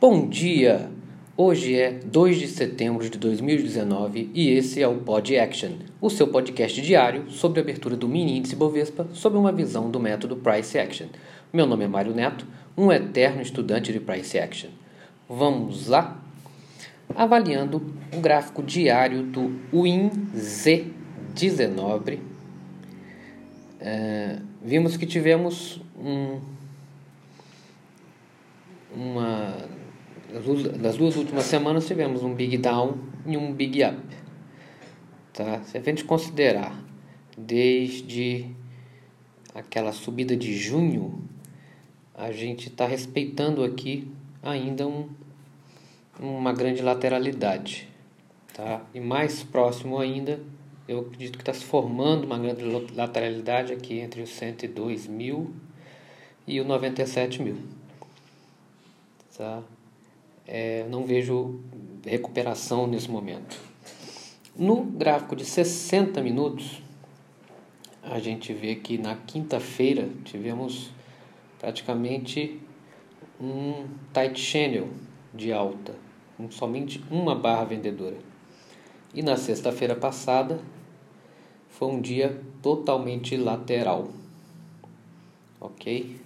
Bom dia! Hoje é 2 de setembro de 2019 e esse é o Pod Action, o seu podcast diário sobre a abertura do mini índice Bovespa sob uma visão do método Price Action. Meu nome é Mário Neto, um eterno estudante de Price Action. Vamos lá? Avaliando o gráfico diário do WinZ19, é, vimos que tivemos um, uma das duas últimas semanas tivemos um big down e um big up. Tá? Se a gente considerar desde aquela subida de junho, a gente está respeitando aqui ainda um, uma grande lateralidade. Tá? E mais próximo ainda, eu acredito que está se formando uma grande lateralidade aqui entre os 102 mil e os 97 mil. Tá? É, não vejo recuperação nesse momento. No gráfico de 60 minutos, a gente vê que na quinta-feira tivemos praticamente um tight channel de alta, com somente uma barra vendedora. E na sexta-feira passada foi um dia totalmente lateral. Ok?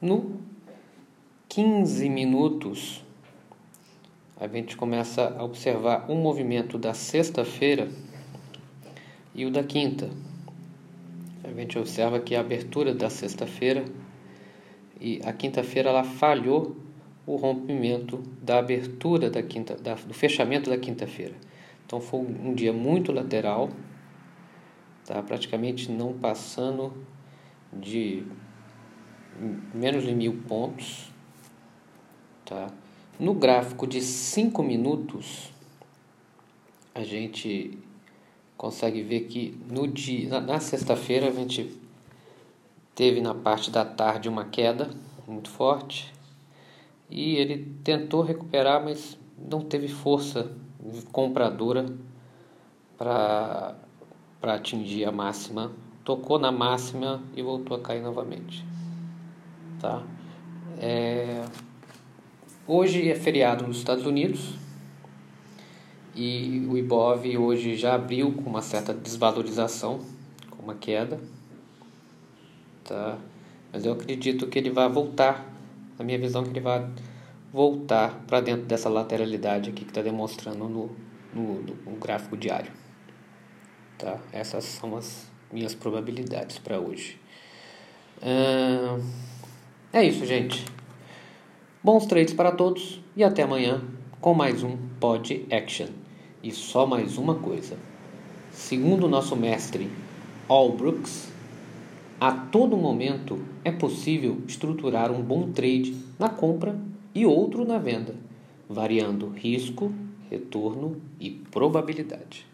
No 15 minutos a gente começa a observar um movimento da sexta-feira e o da quinta. A gente observa que a abertura da sexta-feira e a quinta-feira ela falhou o rompimento da abertura da quinta, da, do fechamento da quinta-feira. Então foi um dia muito lateral, tá? praticamente não passando de menos de mil pontos, tá? No gráfico de 5 minutos, a gente consegue ver que no dia, na, na sexta-feira a gente teve na parte da tarde uma queda muito forte e ele tentou recuperar, mas não teve força compradora para atingir a máxima. Tocou na máxima e voltou a cair novamente. Tá? É, Hoje é feriado nos Estados Unidos e o Ibov hoje já abriu com uma certa desvalorização, com uma queda, tá? Mas eu acredito que ele vai voltar, na minha visão que ele vai voltar para dentro dessa lateralidade aqui que está demonstrando no, no, no, gráfico diário, tá? Essas são as minhas probabilidades para hoje. Hum, é isso, gente. Bons trades para todos e até amanhã com mais um Pod Action. E só mais uma coisa. Segundo o nosso mestre Allbrooks, a todo momento é possível estruturar um bom trade na compra e outro na venda, variando risco, retorno e probabilidade.